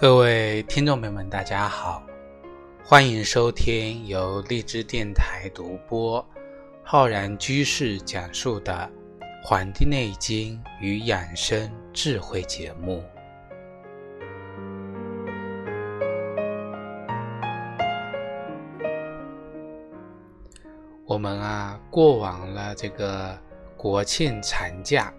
各位听众朋友们，大家好，欢迎收听由荔枝电台独播、浩然居士讲述的《黄帝内经与养生智慧》节目。我们啊，过往了这个国庆长假，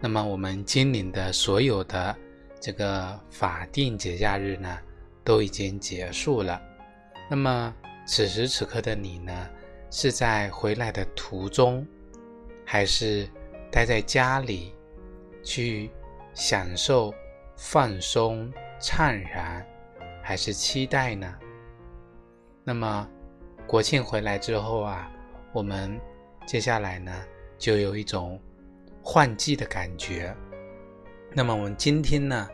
那么我们今年的所有的。这个法定节假日呢，都已经结束了。那么此时此刻的你呢，是在回来的途中，还是待在家里去享受放松怅然，还是期待呢？那么国庆回来之后啊，我们接下来呢，就有一种换季的感觉。那么我们今天呢，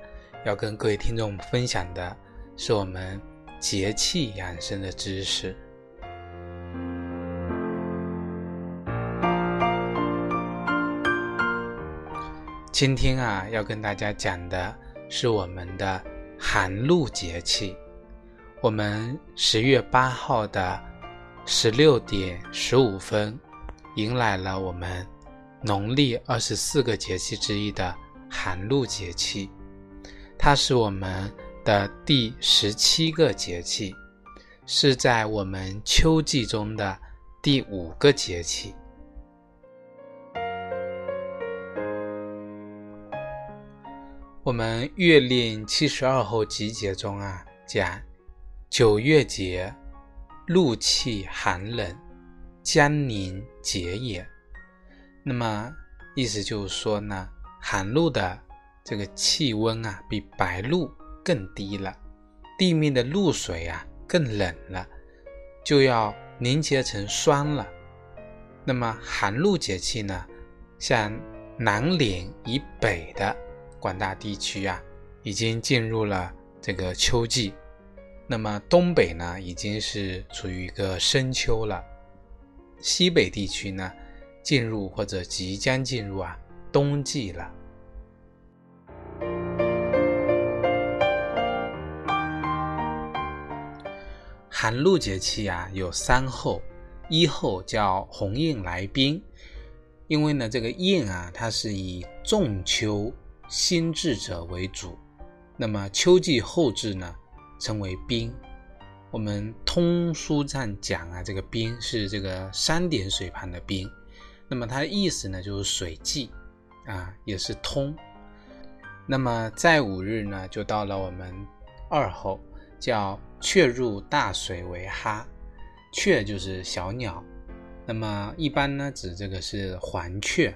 要跟各位听众分享的是我们节气养生的知识。今天啊，要跟大家讲的是我们的寒露节气。我们十月八号的十六点十五分，迎来了我们农历二十四个节气之一的。寒露节气，它是我们的第十七个节气，是在我们秋季中的第五个节气。我们《月令七十二候集解》中啊讲：“九月节，露气寒冷，将临节也。”那么意思就是说呢。寒露的这个气温啊，比白露更低了，地面的露水啊更冷了，就要凝结成霜了。那么寒露节气呢，像南岭以北的广大地区啊，已经进入了这个秋季；那么东北呢，已经是处于一个深秋了；西北地区呢，进入或者即将进入啊。冬季了。寒露节气啊，有三候，一候叫鸿雁来宾，因为呢，这个雁啊，它是以仲秋新至者为主，那么秋季后至呢，称为宾。我们通书上讲啊，这个宾是这个三点水旁的宾，那么它的意思呢，就是水季。啊，也是通。那么再五日呢，就到了我们二候，叫雀入大水为哈。雀就是小鸟，那么一般呢指这个是黄雀。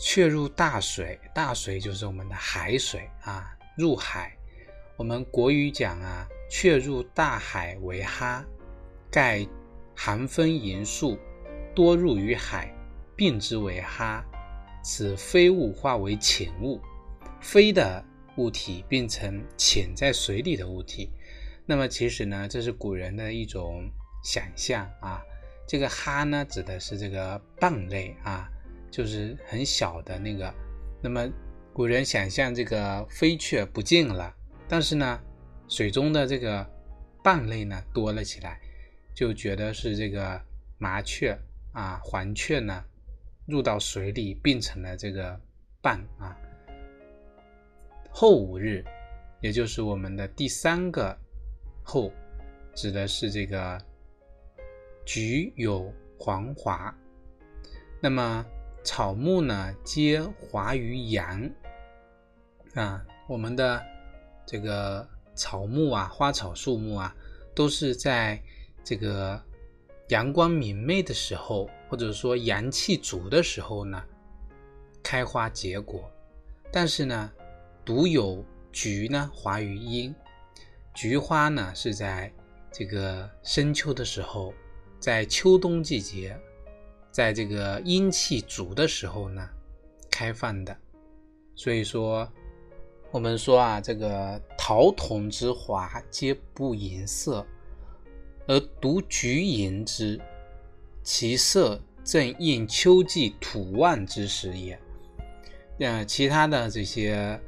雀入大水，大水就是我们的海水啊，入海。我们国语讲啊，雀入大海为哈，盖寒风淫宿，多入于海，病之为哈。此飞物化为潜物，飞的物体变成潜在水里的物体。那么其实呢，这是古人的一种想象啊。这个哈呢，指的是这个蚌类啊，就是很小的那个。那么古人想象这个飞雀不见了，但是呢，水中的这个蚌类呢多了起来，就觉得是这个麻雀啊、黄雀呢。入到水里，变成了这个蚌啊。后五日，也就是我们的第三个后，指的是这个菊有黄华。那么草木呢，皆华于阳啊。我们的这个草木啊，花草树木啊，都是在这个。阳光明媚的时候，或者说阳气足的时候呢，开花结果。但是呢，独有菊呢华于阴。菊花呢是在这个深秋的时候，在秋冬季节，在这个阴气足的时候呢开放的。所以说，我们说啊，这个桃桐之华，皆不颜色。而独菊盈之，其色正应秋季土旺之时也。呃，其他的这些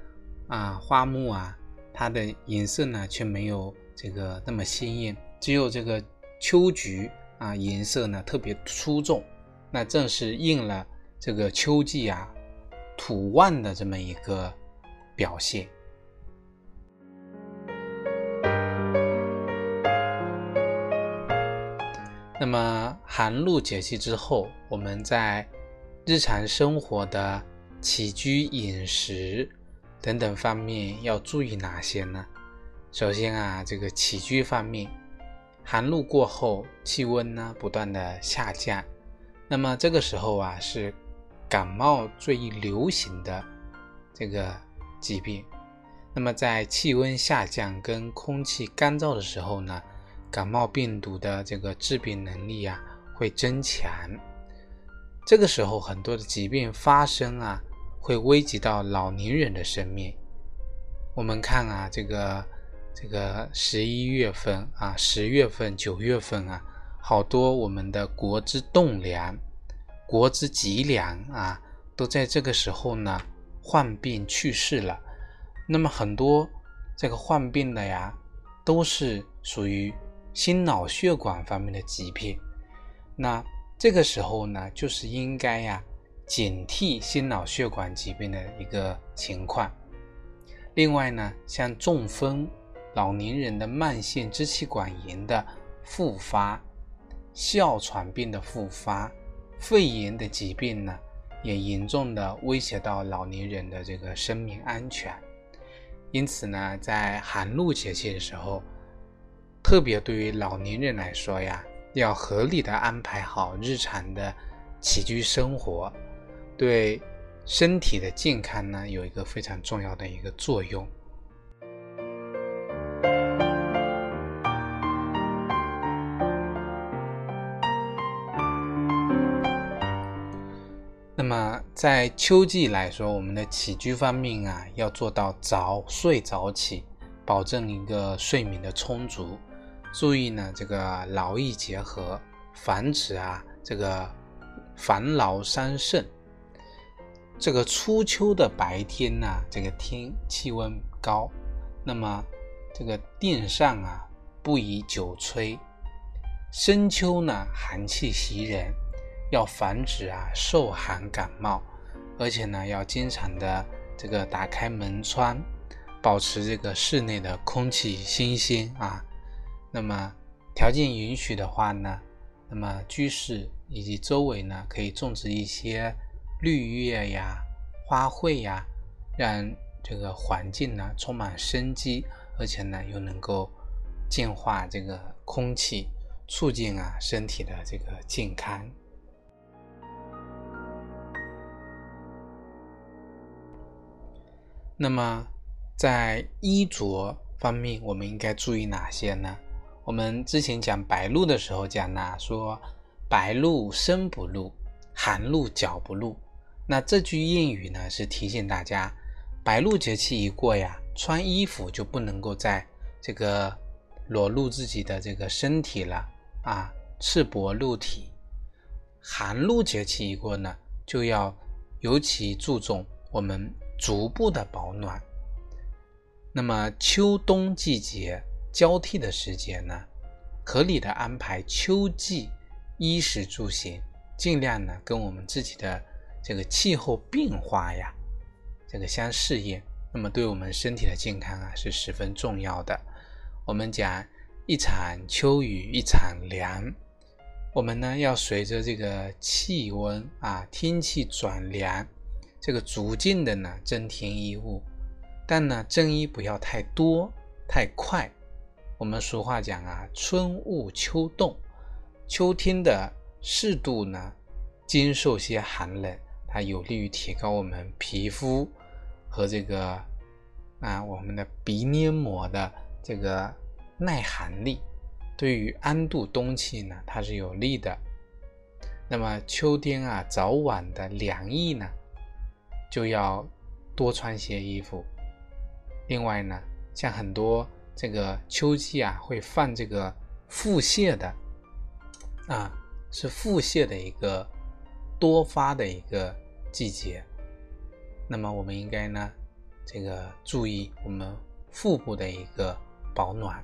啊花木啊，它的颜色呢却没有这个那么鲜艳，只有这个秋菊啊颜色呢特别出众，那正是应了这个秋季啊土旺的这么一个表现。那么寒露节气之后，我们在日常生活的起居饮食等等方面要注意哪些呢？首先啊，这个起居方面，寒露过后，气温呢不断的下降，那么这个时候啊是感冒最流行的这个疾病。那么在气温下降跟空气干燥的时候呢？感冒病毒的这个致病能力啊会增强，这个时候很多的疾病发生啊，会危及到老年人的生命。我们看啊，这个这个十一月份啊，十月份、九月份啊，好多我们的国之栋梁、国之脊梁啊，都在这个时候呢患病去世了。那么很多这个患病的呀，都是属于。心脑血管方面的疾病，那这个时候呢，就是应该呀警惕心脑血管疾病的一个情况。另外呢，像中风、老年人的慢性支气管炎的复发、哮喘病的复发、肺炎的疾病呢，也严重的威胁到老年人的这个生命安全。因此呢，在寒露节气的时候。特别对于老年人来说呀，要合理的安排好日常的起居生活，对身体的健康呢有一个非常重要的一个作用。那么在秋季来说，我们的起居方面啊，要做到早睡早起，保证一个睡眠的充足。注意呢，这个劳逸结合，防止啊这个烦劳伤肾。这个初秋的白天呢，这个天气温高，那么这个殿上啊不宜久吹。深秋呢，寒气袭人，要防止啊受寒感冒，而且呢要经常的这个打开门窗，保持这个室内的空气新鲜啊。那么条件允许的话呢，那么居室以及周围呢，可以种植一些绿叶呀、花卉呀，让这个环境呢充满生机，而且呢又能够净化这个空气，促进啊身体的这个健康。那么在衣着方面，我们应该注意哪些呢？我们之前讲白露的时候讲呢，说白露身不露，寒露脚不露。那这句谚语呢，是提醒大家，白露节气一过呀，穿衣服就不能够在这个裸露自己的这个身体了啊，赤膊露体。寒露节气一过呢，就要尤其注重我们足部的保暖。那么秋冬季节。交替的时节呢，合理的安排秋季衣食住行，尽量呢跟我们自己的这个气候变化呀，这个相适应。那么对我们身体的健康啊是十分重要的。我们讲一场秋雨一场凉，我们呢要随着这个气温啊天气转凉，这个逐渐的呢增添衣物，但呢增衣不要太多太快。我们俗话讲啊，春捂秋冻，秋天的适度呢，经受些寒冷，它有利于提高我们皮肤和这个啊我们的鼻黏膜的这个耐寒力，对于安度冬气呢，它是有利的。那么秋天啊，早晚的凉意呢，就要多穿些衣服。另外呢，像很多。这个秋季啊，会犯这个腹泻的，啊，是腹泻的一个多发的一个季节。那么我们应该呢，这个注意我们腹部的一个保暖。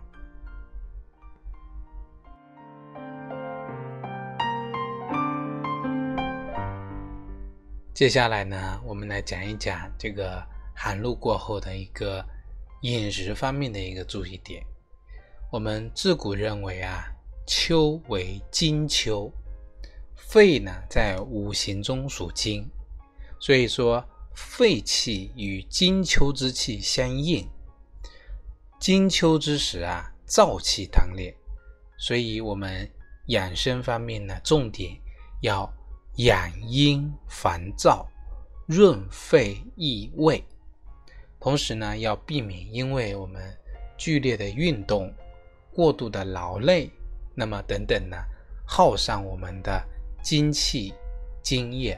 接下来呢，我们来讲一讲这个寒露过后的一个饮食方面的一个注意点。我们自古认为啊，秋为金秋，肺呢在五行中属金，所以说肺气与金秋之气相应。金秋之时啊，燥气当烈，所以我们养生方面呢，重点要养阴防燥，润肺益胃，同时呢，要避免因为我们剧烈的运动。过度的劳累，那么等等呢，耗伤我们的精气、精液。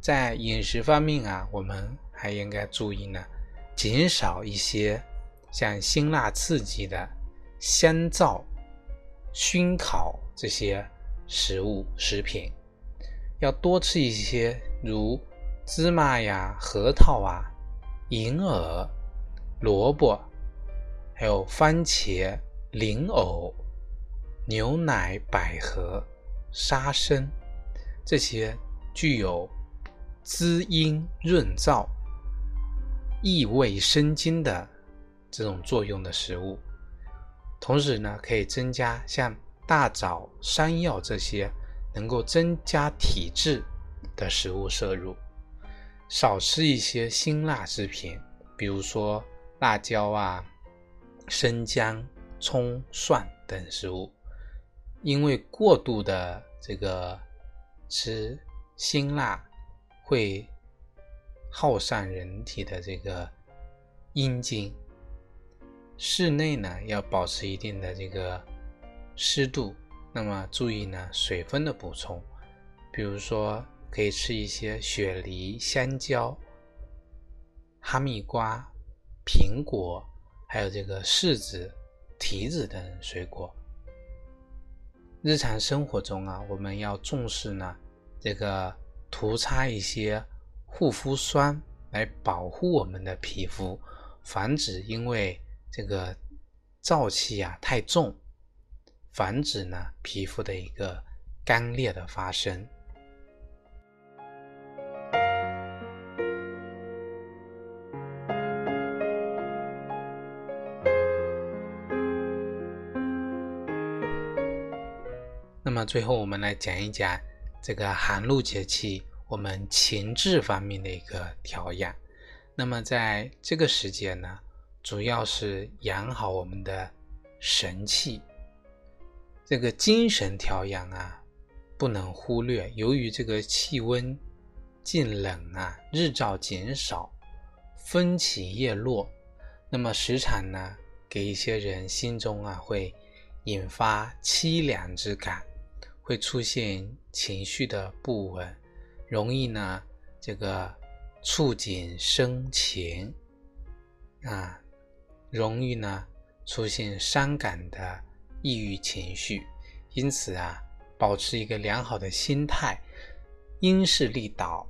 在饮食方面啊，我们还应该注意呢，减少一些像辛辣刺激的香皂、熏烤这些食物食品，要多吃一些如芝麻呀、核桃啊、银耳、萝卜，还有番茄。莲藕、牛奶、百合、沙参这些具有滋阴润燥、益胃生津的这种作用的食物，同时呢，可以增加像大枣、山药这些能够增加体质的食物摄入，少吃一些辛辣食品，比如说辣椒啊、生姜。葱、蒜等食物，因为过度的这个吃辛辣，会耗散人体的这个阴经。室内呢要保持一定的这个湿度，那么注意呢水分的补充，比如说可以吃一些雪梨、香蕉、哈密瓜、苹果，还有这个柿子。提子等水果。日常生活中啊，我们要重视呢，这个涂擦一些护肤霜来保护我们的皮肤，防止因为这个燥气啊太重，防止呢皮肤的一个干裂的发生。最后，我们来讲一讲这个寒露节气我们情志方面的一个调养。那么在这个时节呢，主要是养好我们的神气。这个精神调养啊，不能忽略。由于这个气温渐冷啊，日照减少，风起叶落，那么时常呢，给一些人心中啊，会引发凄凉之感。会出现情绪的不稳，容易呢这个触景生情啊，容易呢出现伤感的抑郁情绪。因此啊，保持一个良好的心态，因势利导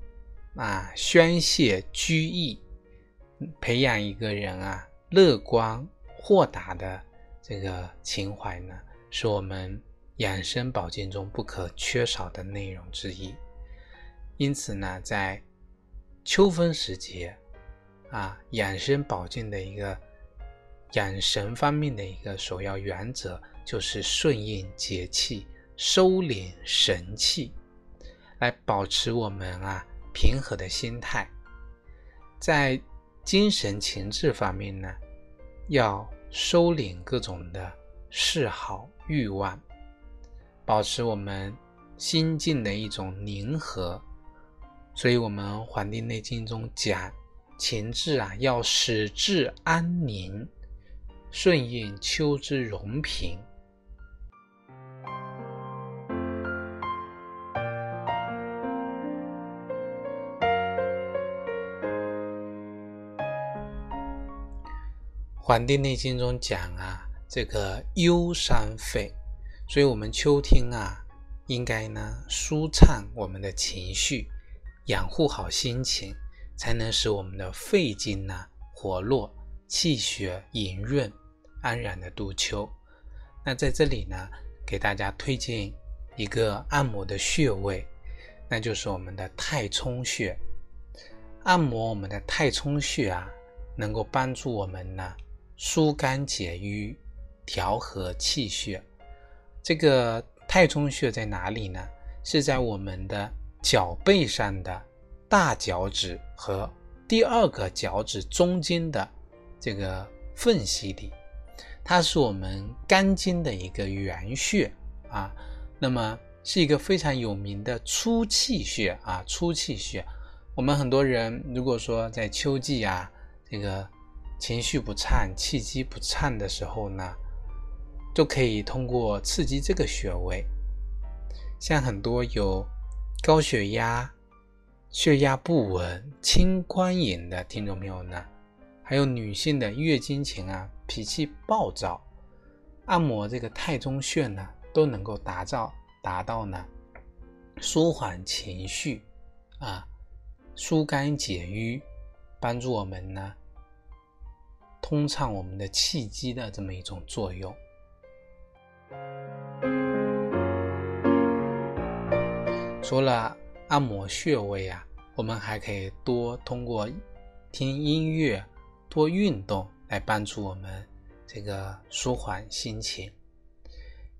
啊，宣泄拘役，培养一个人啊乐观豁达的这个情怀呢，是我们。养生保健中不可缺少的内容之一，因此呢，在秋分时节，啊，养生保健的一个养神方面的一个首要原则就是顺应节气，收敛神气，来保持我们啊平和的心态。在精神情志方面呢，要收敛各种的嗜好欲望。保持我们心境的一种宁和，所以，我们《黄帝内经》中讲，情志啊要使志安宁，顺应秋之荣平。《黄帝内经》中讲啊，这个忧伤肺。所以，我们秋天啊，应该呢舒畅我们的情绪，养护好心情，才能使我们的肺经呢活络，气血盈润、安然的度秋。那在这里呢，给大家推荐一个按摩的穴位，那就是我们的太冲穴。按摩我们的太冲穴啊，能够帮助我们呢疏肝解郁、调和气血。这个太冲穴在哪里呢？是在我们的脚背上的大脚趾和第二个脚趾中间的。这个缝隙里，它是我们肝经的一个原穴啊，那么是一个非常有名的出气穴啊，出气穴。我们很多人如果说在秋季啊，这个情绪不畅、气机不畅的时候呢，都可以通过刺激这个穴位。像很多有高血压、血压不稳、轻光饮的听众朋友呢。还有女性的月经前啊，脾气暴躁，按摩这个太冲穴呢，都能够达到达到呢，舒缓情绪啊，疏肝解郁，帮助我们呢，通畅我们的气机的这么一种作用。除了按摩穴位啊，我们还可以多通过听音乐。多运动来帮助我们这个舒缓心情，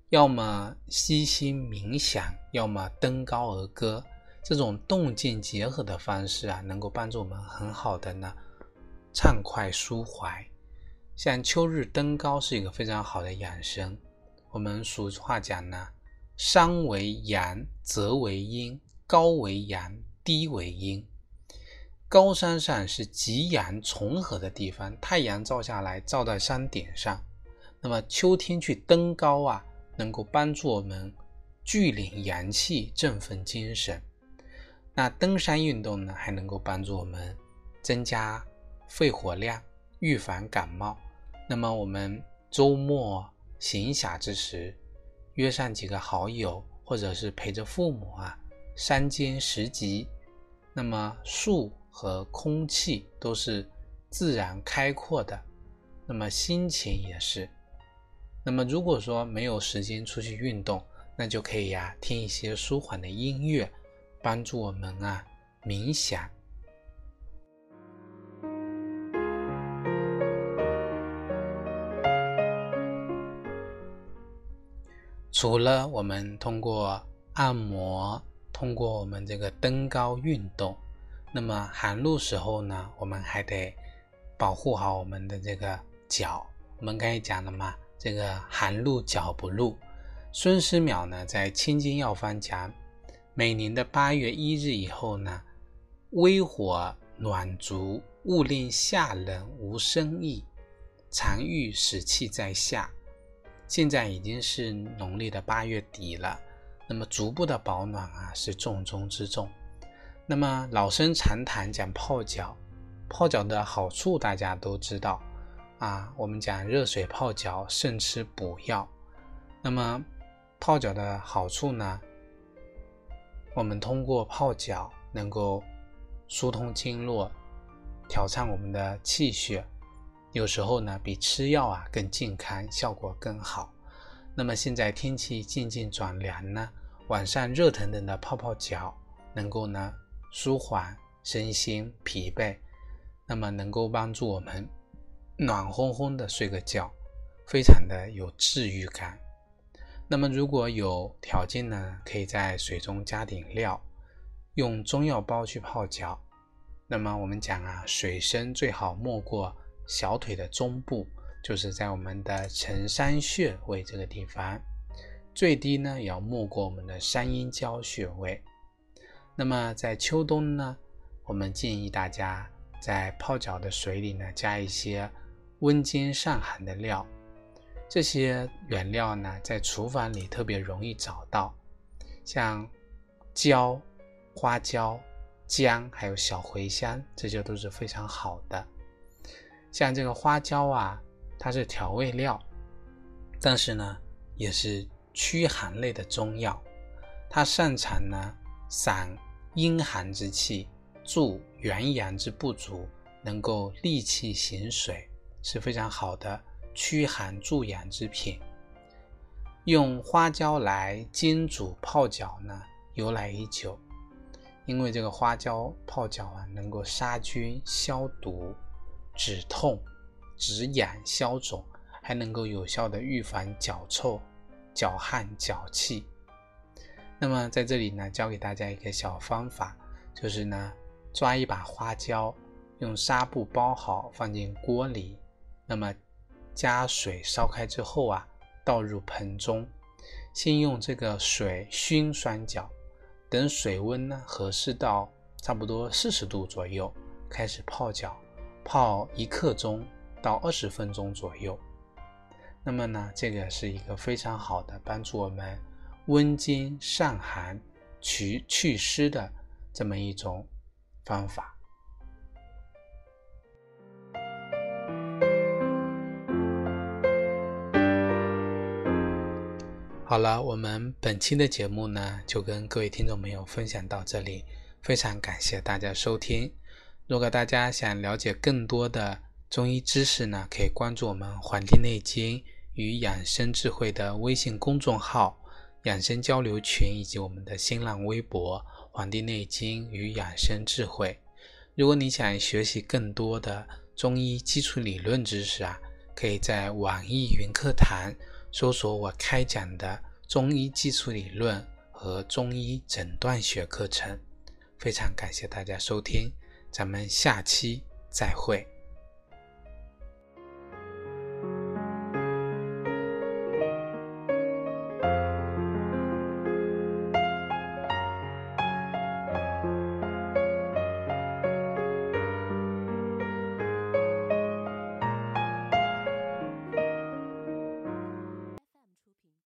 要么悉心冥想，要么登高而歌，这种动静结合的方式啊，能够帮助我们很好的呢畅快舒怀。像秋日登高是一个非常好的养生。我们俗话讲呢，山为阳则为阴，高为阳，低为阴。高山上是极阳重合的地方，太阳照下来，照在山顶上。那么秋天去登高啊，能够帮助我们聚敛阳气，振奋精神。那登山运动呢，还能够帮助我们增加肺活量，预防感冒。那么我们周末闲暇之时，约上几个好友，或者是陪着父母啊，山间拾级。那么树。和空气都是自然开阔的，那么心情也是。那么如果说没有时间出去运动，那就可以呀听一些舒缓的音乐，帮助我们啊冥想。除了我们通过按摩，通过我们这个登高运动。那么寒露时候呢，我们还得保护好我们的这个脚。我们刚才讲了嘛，这个寒露脚不露。孙思邈呢在《千金药方》讲，每年的八月一日以后呢，微火暖足，勿令下冷无生意，常欲使气在下。现在已经是农历的八月底了，那么足部的保暖啊是重中之重。那么老生常谈讲泡脚，泡脚的好处大家都知道啊。我们讲热水泡脚胜吃补药。那么泡脚的好处呢？我们通过泡脚能够疏通经络，调畅我们的气血。有时候呢，比吃药啊更健康，效果更好。那么现在天气渐渐转凉呢，晚上热腾腾的泡泡脚，能够呢。舒缓身心疲惫，那么能够帮助我们暖烘烘的睡个觉，非常的有治愈感。那么如果有条件呢，可以在水中加点料，用中药包去泡脚。那么我们讲啊，水深最好没过小腿的中部，就是在我们的承山穴位这个地方，最低呢也要没过我们的三阴交穴位。那么在秋冬呢，我们建议大家在泡脚的水里呢加一些温经散寒的料。这些原料呢在厨房里特别容易找到，像椒、花椒、姜，还有小茴香，这些都是非常好的。像这个花椒啊，它是调味料，但是呢也是驱寒类的中药，它擅长呢散。阴寒之气，助元阳之不足，能够利气行水，是非常好的驱寒助养之品。用花椒来煎煮泡脚呢，由来已久。因为这个花椒泡脚啊，能够杀菌、消毒、止痛、止痒、消肿，还能够有效的预防脚臭、脚汗、脚气。那么在这里呢，教给大家一个小方法，就是呢，抓一把花椒，用纱布包好，放进锅里，那么加水烧开之后啊。倒入盆中，先用这个水熏双脚，等水温呢合适到差不多四十度左右，开始泡脚，泡一刻钟到二十分钟左右。那么呢，这个是一个非常好的帮助我们温经散寒、祛祛湿的这么一种方法。好了，我们本期的节目呢，就跟各位听众朋友分享到这里，非常感谢大家收听。如果大家想了解更多的中医知识呢，可以关注我们《黄帝内经与养生智慧》的微信公众号、养生交流群以及我们的新浪微博《黄帝内经与养生智慧》。如果你想学习更多的中医基础理论知识啊，可以在网易云课堂。搜索我开讲的中医基础理论和中医诊断学课程，非常感谢大家收听，咱们下期再会。